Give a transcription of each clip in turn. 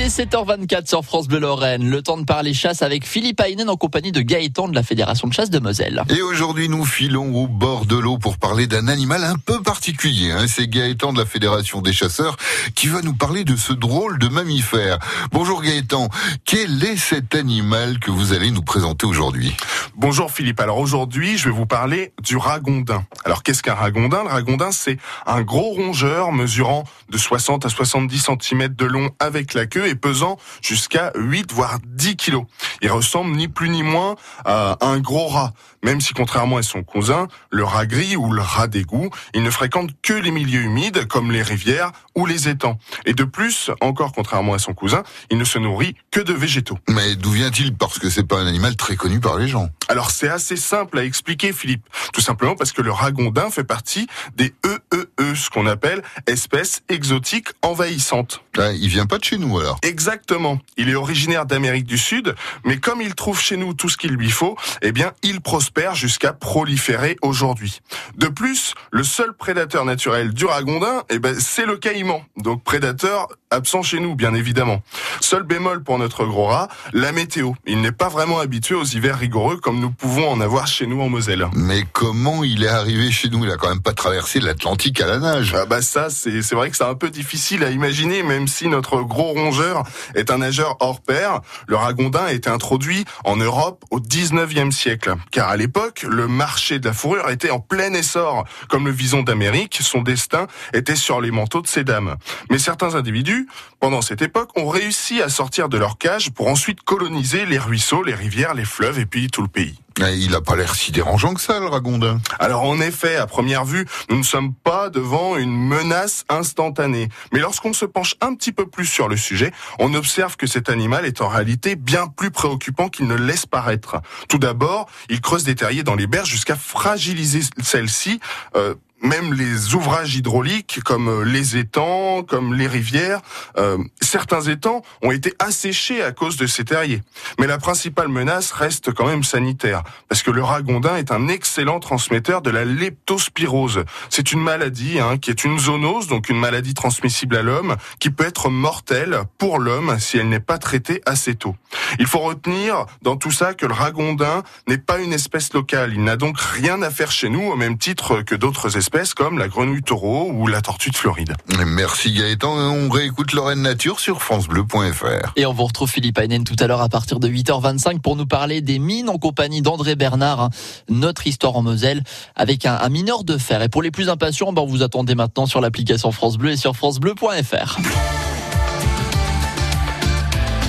Il est 7h24 sur France Bleu Lorraine. Le temps de parler chasse avec Philippe Aynen en compagnie de Gaëtan de la Fédération de chasse de Moselle. Et aujourd'hui, nous filons au bord de l'eau pour parler d'un animal un peu particulier. Hein. C'est Gaëtan de la Fédération des chasseurs qui va nous parler de ce drôle de mammifère. Bonjour Gaëtan, quel est cet animal que vous allez nous présenter aujourd'hui? Bonjour Philippe. Alors aujourd'hui, je vais vous parler du ragondin. Alors qu'est-ce qu'un ragondin? Le ragondin, c'est un gros rongeur mesurant de 60 à 70 cm de long avec la queue et pesant jusqu'à 8 voire 10 kilos. Il ressemble ni plus ni moins à un gros rat, même si contrairement à son cousin, le rat gris ou le rat d'égout, il ne fréquente que les milieux humides comme les rivières ou les étangs. Et de plus, encore contrairement à son cousin, il ne se nourrit que de végétaux. Mais d'où vient-il? Parce que c'est pas un animal très connu par les gens. Alors c'est assez simple à expliquer Philippe. Tout simplement parce que le ragondin fait partie des EEE, ce qu'on appelle espèces exotiques envahissantes. Ah, il vient pas de chez nous alors Exactement. Il est originaire d'Amérique du Sud, mais comme il trouve chez nous tout ce qu'il lui faut, eh bien, il prospère jusqu'à proliférer aujourd'hui. De plus, le seul prédateur naturel du ragondin, eh ben, c'est le caïman. Donc, prédateur absent chez nous, bien évidemment. Seul bémol pour notre gros rat, la météo. Il n'est pas vraiment habitué aux hivers rigoureux comme nous pouvons en avoir chez nous en Moselle. Mais comment il est arrivé chez nous? Il a quand même pas traversé l'Atlantique à la nage. Ah bah ça, c'est c'est vrai que c'est un peu difficile à imaginer, même si notre gros rongeur est un nageur hors pair. Le ragondin a été introduit en Europe au 19e siècle, car à l'époque, le marché de la fourrure était en plein essor. Comme le vison d'Amérique, son destin était sur les manteaux de ces dames. Mais certains individus, pendant cette époque, ont réussi à sortir de leur cage pour ensuite coloniser les ruisseaux, les rivières, les fleuves et puis tout le pays. Il a pas l'air si dérangeant que ça, le ragondin. Alors en effet, à première vue, nous ne sommes pas devant une menace instantanée. Mais lorsqu'on se penche un petit peu plus sur le sujet, on observe que cet animal est en réalité bien plus préoccupant qu'il ne laisse paraître. Tout d'abord, il creuse des terriers dans les berges jusqu'à fragiliser celles-ci. Euh, même les ouvrages hydrauliques comme euh, les étangs, comme les rivières, euh, certains étangs ont été asséchés à cause de ces terriers. Mais la principale menace reste quand même sanitaire, parce que le ragondin est un excellent transmetteur de la leptospirose. C'est une maladie hein, qui est une zoonose, donc une maladie transmissible à l'homme, qui peut être mortelle pour l'homme si elle n'est pas traitée assez tôt. Il faut retenir dans tout ça que le ragondin n'est pas une espèce locale. Il n'a donc rien à faire chez nous au même titre que d'autres espèces comme la grenouille taureau ou la tortue de Floride. Merci Gaëtan. On réécoute Lorraine Nature sur francebleu.fr. Et on vous retrouve Philippe Aynen tout à l'heure à partir de 8h25 pour nous parler des mines en compagnie d'André Bernard, hein. notre histoire en Moselle avec un, un, mineur de fer. Et pour les plus impatients, ben vous attendez maintenant sur l'application France Bleu et sur francebleu.fr.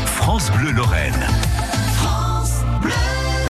France Bleu Lorraine.